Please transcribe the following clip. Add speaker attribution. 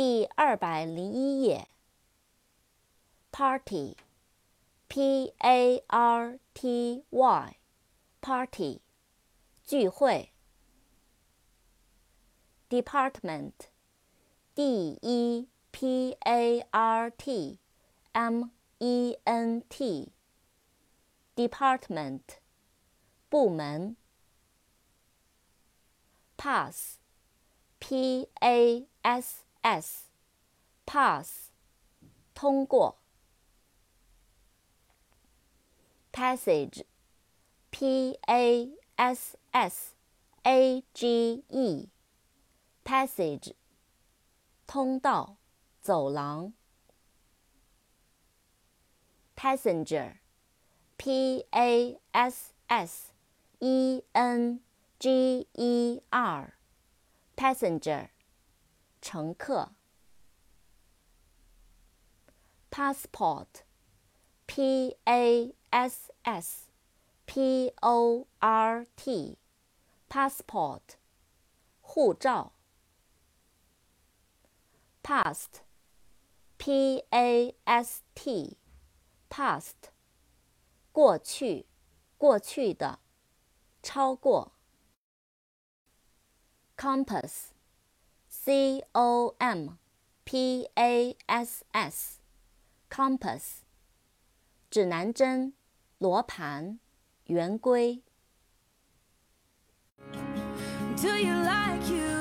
Speaker 1: 第二百零一页。Party，P A R T Y，Party，聚会。Department，D E P A R T M E N T，Department，部门。Pass，P A S S，Pass，通过。Passage，P A S S A G E，Passage，通道、走廊。Passenger，P A S S E N G E R，Passenger， 乘客。Passport，P A S S P O R T，Passport，护照。Past，P A S T，Past，过去，过去的，超过。compass Compass，C O M P A S S，Compass，指南针。罗盘，圆规。Do you like you?